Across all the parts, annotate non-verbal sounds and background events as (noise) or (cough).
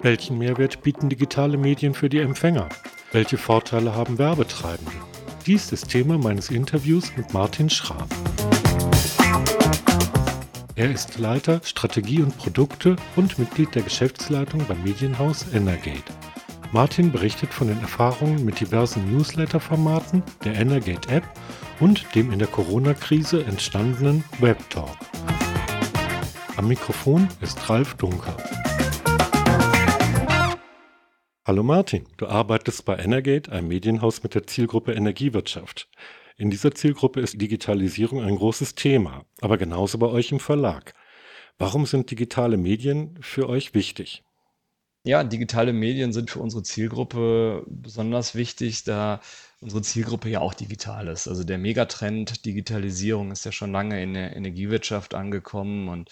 Welchen Mehrwert bieten digitale Medien für die Empfänger? Welche Vorteile haben Werbetreibende? Dies ist Thema meines Interviews mit Martin Schraab. Er ist Leiter Strategie und Produkte und Mitglied der Geschäftsleitung beim Medienhaus Energate. Martin berichtet von den Erfahrungen mit diversen Newsletter-Formaten, der Energate-App und dem in der Corona-Krise entstandenen Webtalk. Am Mikrofon ist Ralf Dunker. Hallo Martin, du arbeitest bei Energate, einem Medienhaus mit der Zielgruppe Energiewirtschaft. In dieser Zielgruppe ist Digitalisierung ein großes Thema, aber genauso bei euch im Verlag. Warum sind digitale Medien für euch wichtig? Ja, digitale Medien sind für unsere Zielgruppe besonders wichtig, da unsere Zielgruppe ja auch digital ist. Also der Megatrend Digitalisierung ist ja schon lange in der Energiewirtschaft angekommen und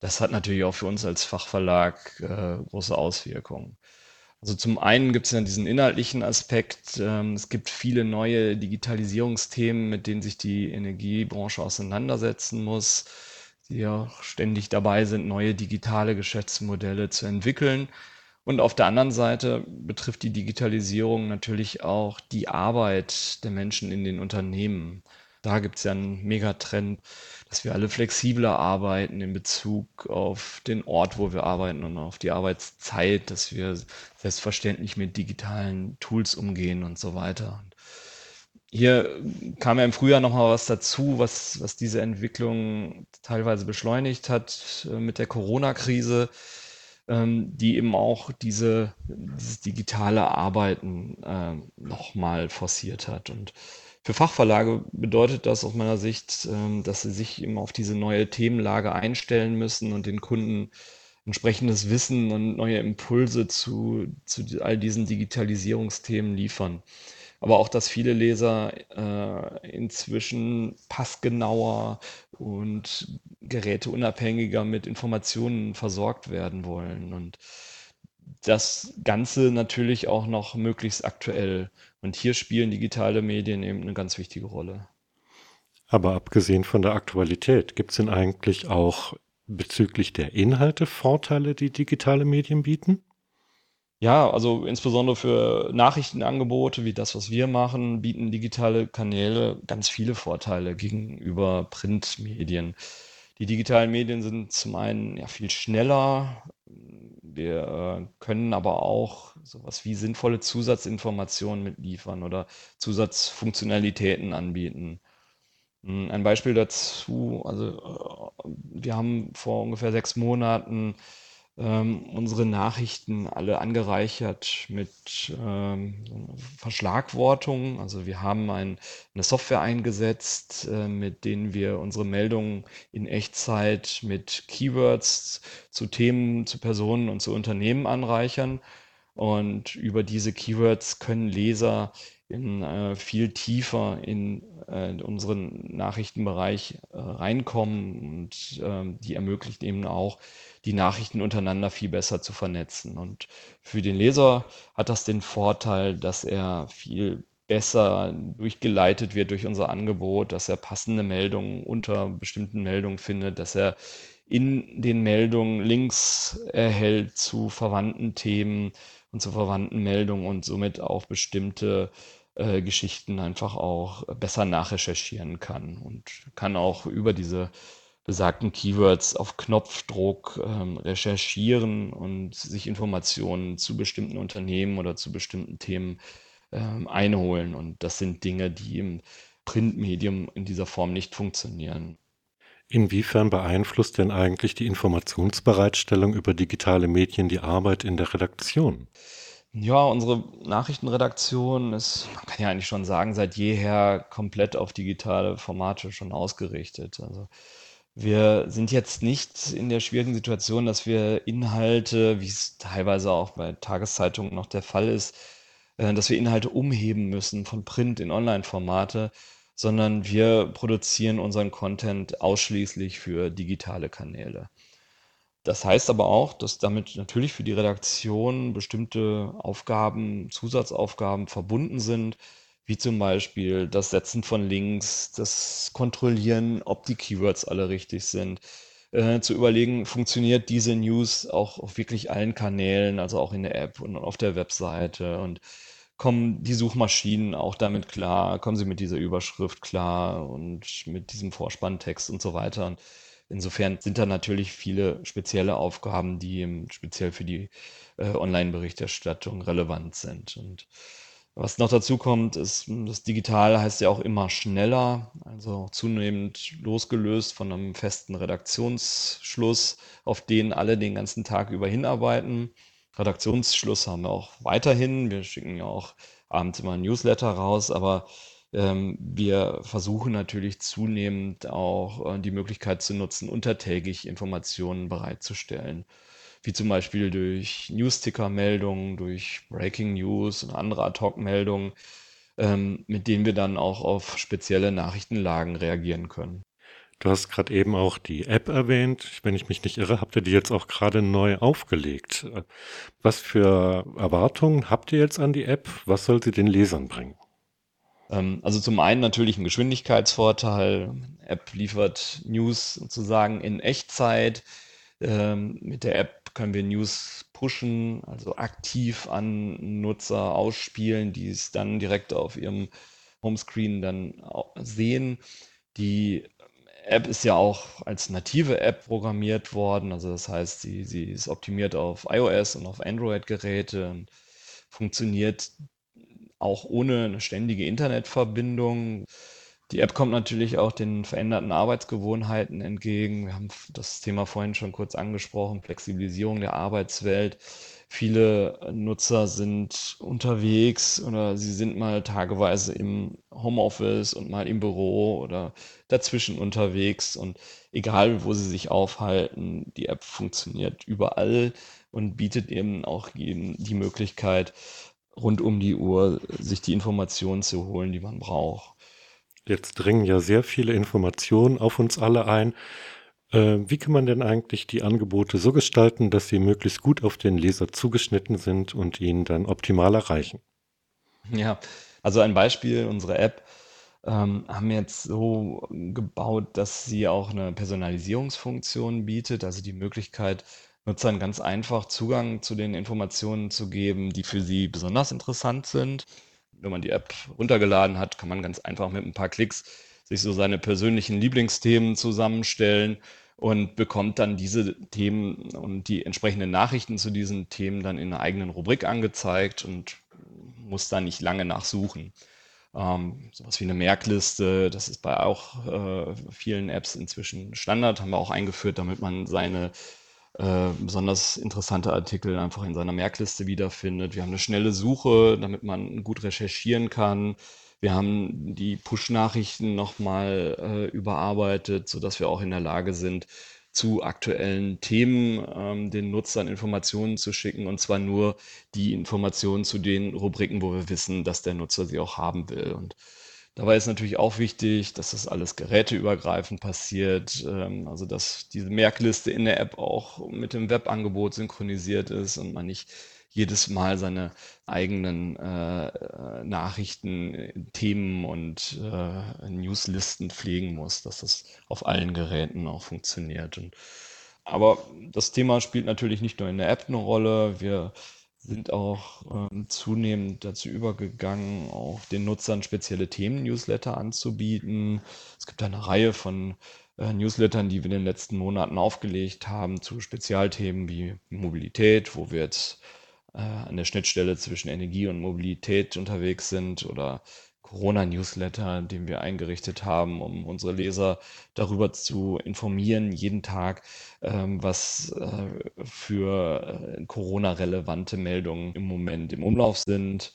das hat natürlich auch für uns als Fachverlag äh, große Auswirkungen. Also zum einen gibt es ja diesen inhaltlichen Aspekt. Ähm, es gibt viele neue Digitalisierungsthemen, mit denen sich die Energiebranche auseinandersetzen muss, die ja ständig dabei sind, neue digitale Geschäftsmodelle zu entwickeln. Und auf der anderen Seite betrifft die Digitalisierung natürlich auch die Arbeit der Menschen in den Unternehmen. Da gibt es ja einen Megatrend, dass wir alle flexibler arbeiten in Bezug auf den Ort, wo wir arbeiten und auf die Arbeitszeit, dass wir selbstverständlich mit digitalen Tools umgehen und so weiter. Und hier kam ja im Frühjahr noch mal was dazu, was, was diese Entwicklung teilweise beschleunigt hat äh, mit der Corona-Krise ähm, die eben auch diese, dieses digitale Arbeiten äh, nochmal forciert hat. Und für Fachverlage bedeutet das aus meiner Sicht, ähm, dass sie sich eben auf diese neue Themenlage einstellen müssen und den Kunden entsprechendes Wissen und neue Impulse zu, zu all diesen Digitalisierungsthemen liefern aber auch, dass viele Leser äh, inzwischen passgenauer und geräteunabhängiger mit Informationen versorgt werden wollen. Und das Ganze natürlich auch noch möglichst aktuell. Und hier spielen digitale Medien eben eine ganz wichtige Rolle. Aber abgesehen von der Aktualität, gibt es denn eigentlich auch bezüglich der Inhalte Vorteile, die digitale Medien bieten? Ja, also insbesondere für Nachrichtenangebote wie das, was wir machen, bieten digitale Kanäle ganz viele Vorteile gegenüber Printmedien. Die digitalen Medien sind zum einen ja viel schneller. Wir äh, können aber auch sowas wie sinnvolle Zusatzinformationen mitliefern oder Zusatzfunktionalitäten anbieten. Hm, ein Beispiel dazu, also äh, wir haben vor ungefähr sechs Monaten ähm, unsere Nachrichten alle angereichert mit ähm, Verschlagwortungen. Also wir haben ein, eine Software eingesetzt, äh, mit denen wir unsere Meldungen in Echtzeit mit Keywords zu Themen, zu Personen und zu Unternehmen anreichern. Und über diese Keywords können Leser in, äh, viel tiefer in, äh, unseren Nachrichtenbereich äh, reinkommen und ähm, die ermöglicht eben auch die Nachrichten untereinander viel besser zu vernetzen. Und für den Leser hat das den Vorteil, dass er viel besser durchgeleitet wird durch unser Angebot, dass er passende Meldungen unter bestimmten Meldungen findet, dass er in den Meldungen Links erhält zu verwandten Themen und zu verwandten und somit auch bestimmte äh, Geschichten einfach auch besser nachrecherchieren kann und kann auch über diese besagten Keywords auf Knopfdruck ähm, recherchieren und sich Informationen zu bestimmten Unternehmen oder zu bestimmten Themen ähm, einholen. Und das sind Dinge, die im Printmedium in dieser Form nicht funktionieren. Inwiefern beeinflusst denn eigentlich die Informationsbereitstellung über digitale Medien die Arbeit in der Redaktion? Ja, unsere Nachrichtenredaktion ist, man kann ja eigentlich schon sagen, seit jeher komplett auf digitale Formate schon ausgerichtet. Also wir sind jetzt nicht in der schwierigen Situation, dass wir Inhalte, wie es teilweise auch bei Tageszeitungen noch der Fall ist, äh, dass wir Inhalte umheben müssen von Print in Online-Formate, sondern wir produzieren unseren Content ausschließlich für digitale Kanäle. Das heißt aber auch, dass damit natürlich für die Redaktion bestimmte Aufgaben, Zusatzaufgaben verbunden sind, wie zum Beispiel das Setzen von Links, das Kontrollieren, ob die Keywords alle richtig sind, äh, zu überlegen, funktioniert diese News auch auf wirklich allen Kanälen, also auch in der App und auf der Webseite und kommen die Suchmaschinen auch damit klar, kommen sie mit dieser Überschrift klar und mit diesem Vorspanntext und so weiter. Und insofern sind da natürlich viele spezielle Aufgaben, die speziell für die äh, Online-Berichterstattung relevant sind. Und was noch dazu kommt, ist, das Digital heißt ja auch immer schneller, also zunehmend losgelöst von einem festen Redaktionsschluss, auf den alle den ganzen Tag über hinarbeiten. Redaktionsschluss haben wir auch weiterhin. Wir schicken ja auch abends immer ein Newsletter raus, aber ähm, wir versuchen natürlich zunehmend auch äh, die Möglichkeit zu nutzen, untertägig Informationen bereitzustellen wie zum Beispiel durch Newsticker-Meldungen, durch Breaking News und andere Ad-Hoc-Meldungen, ähm, mit denen wir dann auch auf spezielle Nachrichtenlagen reagieren können. Du hast gerade eben auch die App erwähnt. Wenn ich mich nicht irre, habt ihr die jetzt auch gerade neu aufgelegt. Was für Erwartungen habt ihr jetzt an die App? Was soll sie den Lesern bringen? Ähm, also zum einen natürlich ein Geschwindigkeitsvorteil. App liefert News sozusagen in Echtzeit. Ähm, mit der App können wir News pushen, also aktiv an Nutzer ausspielen, die es dann direkt auf ihrem Homescreen dann sehen. Die App ist ja auch als native App programmiert worden. Also das heißt, sie, sie ist optimiert auf iOS und auf Android-Geräte und funktioniert auch ohne eine ständige Internetverbindung. Die App kommt natürlich auch den veränderten Arbeitsgewohnheiten entgegen. Wir haben das Thema vorhin schon kurz angesprochen, Flexibilisierung der Arbeitswelt. Viele Nutzer sind unterwegs oder sie sind mal tageweise im Homeoffice und mal im Büro oder dazwischen unterwegs. Und egal, wo sie sich aufhalten, die App funktioniert überall und bietet eben auch eben die Möglichkeit, rund um die Uhr sich die Informationen zu holen, die man braucht. Jetzt dringen ja sehr viele Informationen auf uns alle ein. Äh, wie kann man denn eigentlich die Angebote so gestalten, dass sie möglichst gut auf den Leser zugeschnitten sind und ihn dann optimal erreichen? Ja, also ein Beispiel, unsere App ähm, haben wir jetzt so gebaut, dass sie auch eine Personalisierungsfunktion bietet, also die Möglichkeit, Nutzern ganz einfach Zugang zu den Informationen zu geben, die für sie besonders interessant sind. Wenn man die App runtergeladen hat, kann man ganz einfach mit ein paar Klicks sich so seine persönlichen Lieblingsthemen zusammenstellen und bekommt dann diese Themen und die entsprechenden Nachrichten zu diesen Themen dann in einer eigenen Rubrik angezeigt und muss da nicht lange nachsuchen. Ähm, sowas wie eine Merkliste, das ist bei auch äh, vielen Apps inzwischen Standard, haben wir auch eingeführt, damit man seine äh, besonders interessante Artikel einfach in seiner Merkliste wiederfindet. Wir haben eine schnelle Suche, damit man gut recherchieren kann. Wir haben die Push-Nachrichten nochmal äh, überarbeitet, sodass wir auch in der Lage sind, zu aktuellen Themen ähm, den Nutzern Informationen zu schicken und zwar nur die Informationen zu den Rubriken, wo wir wissen, dass der Nutzer sie auch haben will. Und Dabei ist natürlich auch wichtig, dass das alles geräteübergreifend passiert, ähm, also dass diese Merkliste in der App auch mit dem Webangebot synchronisiert ist und man nicht jedes Mal seine eigenen äh, Nachrichten, Themen und äh, Newslisten pflegen muss, dass das auf allen Geräten auch funktioniert. Und, aber das Thema spielt natürlich nicht nur in der App eine Rolle. Wir sind auch ähm, zunehmend dazu übergegangen, auch den Nutzern spezielle Themen-Newsletter anzubieten. Es gibt eine Reihe von äh, Newslettern, die wir in den letzten Monaten aufgelegt haben zu Spezialthemen wie Mobilität, wo wir jetzt äh, an der Schnittstelle zwischen Energie und Mobilität unterwegs sind oder Corona-Newsletter, den wir eingerichtet haben, um unsere Leser darüber zu informieren, jeden Tag, ähm, was äh, für äh, Corona-relevante Meldungen im Moment im Umlauf sind.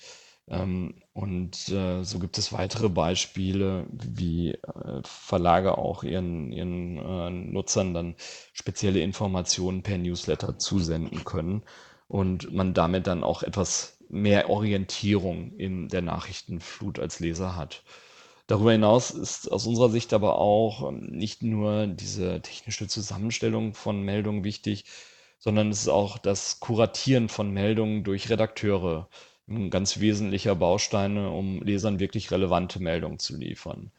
Ähm, und äh, so gibt es weitere Beispiele, wie äh, Verlage auch ihren, ihren äh, Nutzern dann spezielle Informationen per Newsletter zusenden können und man damit dann auch etwas mehr Orientierung in der Nachrichtenflut als Leser hat. Darüber hinaus ist aus unserer Sicht aber auch ähm, nicht nur diese technische Zusammenstellung von Meldungen wichtig, sondern es ist auch das Kuratieren von Meldungen durch Redakteure ein ganz wesentlicher Baustein, um Lesern wirklich relevante Meldungen zu liefern.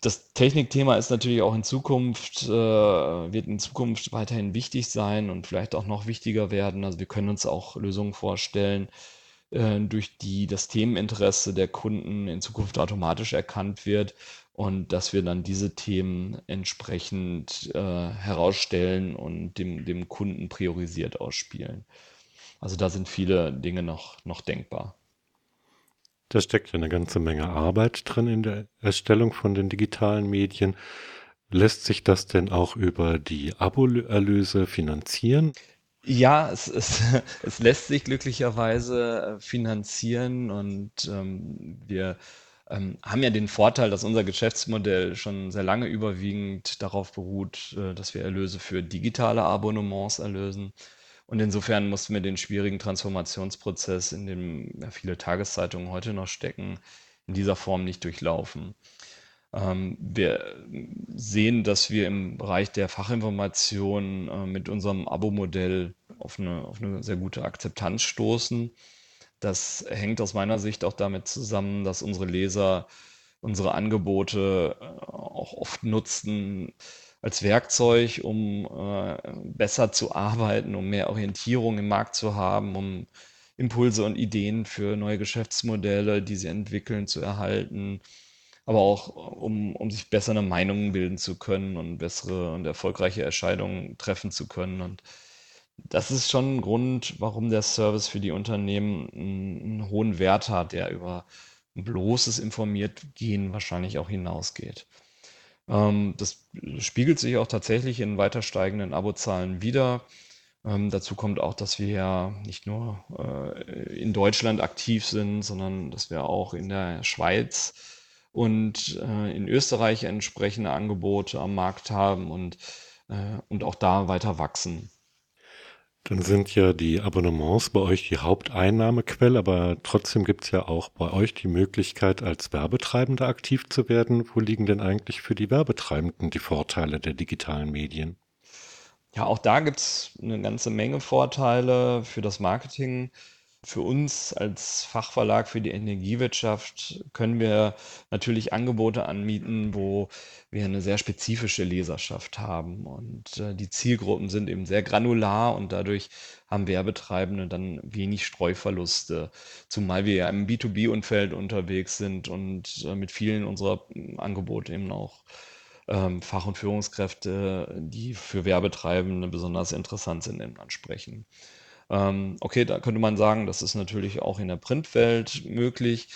Das Technikthema ist natürlich auch in Zukunft, äh, wird in Zukunft weiterhin wichtig sein und vielleicht auch noch wichtiger werden. Also wir können uns auch Lösungen vorstellen, äh, durch die das Themeninteresse der Kunden in Zukunft automatisch erkannt wird und dass wir dann diese Themen entsprechend äh, herausstellen und dem, dem Kunden priorisiert ausspielen. Also da sind viele Dinge noch, noch denkbar. Da steckt ja eine ganze Menge Arbeit drin in der Erstellung von den digitalen Medien. Lässt sich das denn auch über die Abo-Erlöse finanzieren? Ja, es, es, (laughs) es lässt sich glücklicherweise äh, finanzieren und ähm, wir ähm, haben ja den Vorteil, dass unser Geschäftsmodell schon sehr lange überwiegend darauf beruht, äh, dass wir Erlöse für digitale Abonnements erlösen. Und insofern mussten wir den schwierigen Transformationsprozess, in dem ja, viele Tageszeitungen heute noch stecken, in dieser Form nicht durchlaufen. Ähm, wir sehen, dass wir im Bereich der Fachinformation äh, mit unserem Abo-Modell auf eine, auf eine sehr gute Akzeptanz stoßen. Das hängt aus meiner Sicht auch damit zusammen, dass unsere Leser unsere Angebote äh, auch oft nutzen, als Werkzeug, um äh, besser zu arbeiten, um mehr Orientierung im Markt zu haben, um Impulse und Ideen für neue Geschäftsmodelle, die sie entwickeln, zu erhalten, aber auch um, um sich besser eine Meinung bilden zu können und bessere und erfolgreiche Entscheidungen treffen zu können. Und das ist schon ein Grund, warum der Service für die Unternehmen einen, einen hohen Wert hat, der über bloßes Informiert-Gehen wahrscheinlich auch hinausgeht. Ähm, das spiegelt sich auch tatsächlich in weiter steigenden Abozahlen wider. Ähm, dazu kommt auch, dass wir ja nicht nur äh, in Deutschland aktiv sind, sondern dass wir auch in der Schweiz und äh, in Österreich entsprechende Angebote am Markt haben und, äh, und auch da weiter wachsen. Dann sind ja die Abonnements bei euch die Haupteinnahmequelle, aber trotzdem gibt es ja auch bei euch die Möglichkeit, als Werbetreibender aktiv zu werden. Wo liegen denn eigentlich für die Werbetreibenden die Vorteile der digitalen Medien? Ja, auch da gibt es eine ganze Menge Vorteile für das Marketing. Für uns als Fachverlag für die Energiewirtschaft können wir natürlich Angebote anmieten, wo wir eine sehr spezifische Leserschaft haben. Und äh, die Zielgruppen sind eben sehr granular und dadurch haben Werbetreibende dann wenig Streuverluste. Zumal wir ja im B2B-Umfeld unterwegs sind und äh, mit vielen unserer hm, Angebote eben auch ähm, Fach- und Führungskräfte, die für Werbetreibende besonders interessant sind, ansprechen. Ähm, okay, da könnte man sagen, das ist natürlich auch in der Printwelt möglich.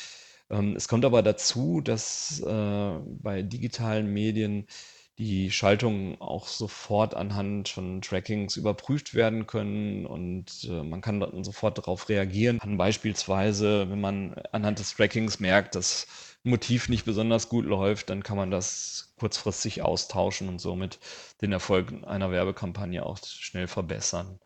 Ähm, es kommt aber dazu, dass äh, bei digitalen Medien die Schaltungen auch sofort anhand von Trackings überprüft werden können und äh, man kann dann sofort darauf reagieren. Kann beispielsweise, wenn man anhand des Trackings merkt, dass ein Motiv nicht besonders gut läuft, dann kann man das kurzfristig austauschen und somit den Erfolg einer Werbekampagne auch schnell verbessern.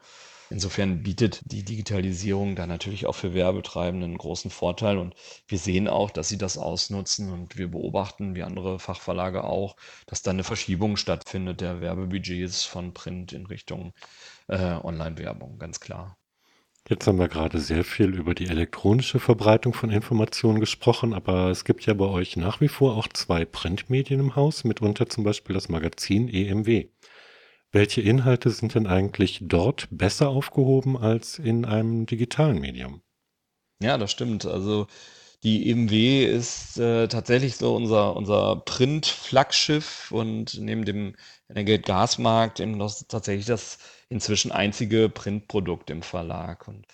Insofern bietet die Digitalisierung da natürlich auch für Werbetreibende einen großen Vorteil und wir sehen auch, dass sie das ausnutzen und wir beobachten, wie andere Fachverlage auch, dass da eine Verschiebung stattfindet der Werbebudgets von Print in Richtung äh, Online-Werbung, ganz klar. Jetzt haben wir gerade sehr viel über die elektronische Verbreitung von Informationen gesprochen, aber es gibt ja bei euch nach wie vor auch zwei Printmedien im Haus, mitunter zum Beispiel das Magazin EMW. Welche Inhalte sind denn eigentlich dort besser aufgehoben als in einem digitalen Medium? Ja, das stimmt. Also die EMW ist äh, tatsächlich so unser, unser Print-Flaggschiff und neben dem Energate Gasmarkt eben noch tatsächlich das inzwischen einzige Printprodukt im Verlag. Und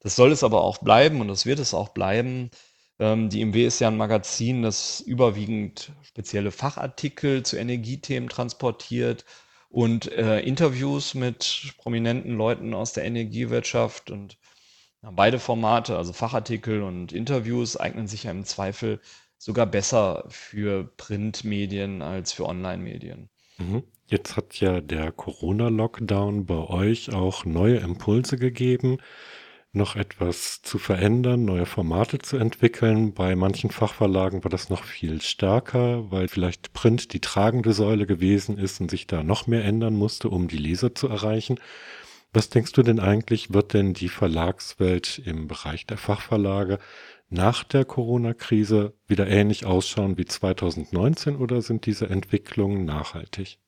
das soll es aber auch bleiben und das wird es auch bleiben. Ähm, die EMW ist ja ein Magazin, das überwiegend spezielle Fachartikel zu Energiethemen transportiert und äh, Interviews mit prominenten Leuten aus der Energiewirtschaft und ja, beide Formate, also Fachartikel und Interviews, eignen sich ja im Zweifel sogar besser für Printmedien als für Online-Medien. Mhm. Jetzt hat ja der Corona-Lockdown bei euch auch neue Impulse gegeben noch etwas zu verändern, neue Formate zu entwickeln. Bei manchen Fachverlagen war das noch viel stärker, weil vielleicht Print die tragende Säule gewesen ist und sich da noch mehr ändern musste, um die Leser zu erreichen. Was denkst du denn eigentlich, wird denn die Verlagswelt im Bereich der Fachverlage nach der Corona-Krise wieder ähnlich ausschauen wie 2019 oder sind diese Entwicklungen nachhaltig?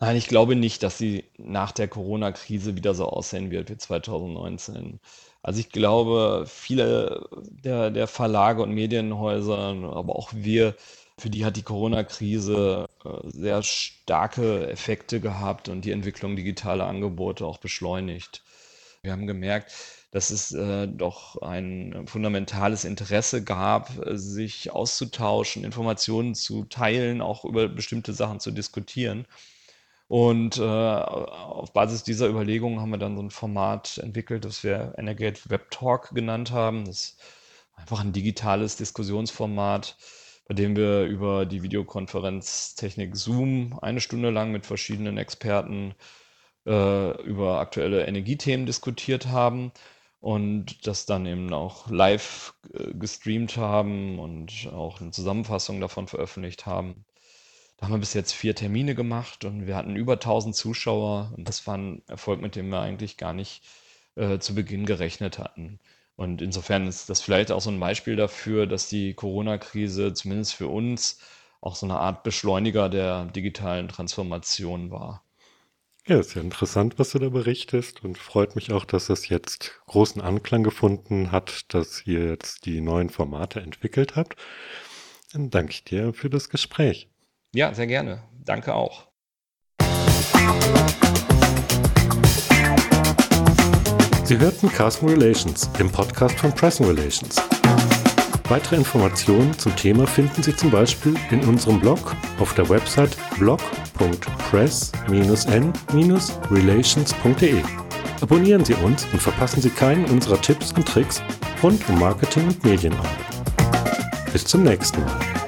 Nein, ich glaube nicht, dass sie nach der Corona-Krise wieder so aussehen wird wie 2019. Also ich glaube, viele der, der Verlage und Medienhäuser, aber auch wir, für die hat die Corona-Krise äh, sehr starke Effekte gehabt und die Entwicklung digitaler Angebote auch beschleunigt. Wir haben gemerkt, dass es äh, doch ein fundamentales Interesse gab, sich auszutauschen, Informationen zu teilen, auch über bestimmte Sachen zu diskutieren. Und äh, auf Basis dieser Überlegungen haben wir dann so ein Format entwickelt, das wir Energate Web Talk genannt haben. Das ist einfach ein digitales Diskussionsformat, bei dem wir über die Videokonferenztechnik Zoom eine Stunde lang mit verschiedenen Experten äh, über aktuelle Energiethemen diskutiert haben und das dann eben auch live äh, gestreamt haben und auch eine Zusammenfassung davon veröffentlicht haben. Da haben wir bis jetzt vier Termine gemacht und wir hatten über 1000 Zuschauer und das war ein Erfolg, mit dem wir eigentlich gar nicht äh, zu Beginn gerechnet hatten. Und insofern ist das vielleicht auch so ein Beispiel dafür, dass die Corona-Krise zumindest für uns auch so eine Art Beschleuniger der digitalen Transformation war. Ja, ist ja interessant, was du da berichtest und freut mich auch, dass es jetzt großen Anklang gefunden hat, dass ihr jetzt die neuen Formate entwickelt habt. Dann danke ich dir für das Gespräch. Ja, sehr gerne. Danke auch. Sie hörten Carsten Relations, dem Podcast von Press Relations. Weitere Informationen zum Thema finden Sie zum Beispiel in unserem Blog auf der Website blog.press-n-relations.de. Abonnieren Sie uns und verpassen Sie keinen unserer Tipps und Tricks rund um Marketing und Medienarbeit. Bis zum nächsten Mal.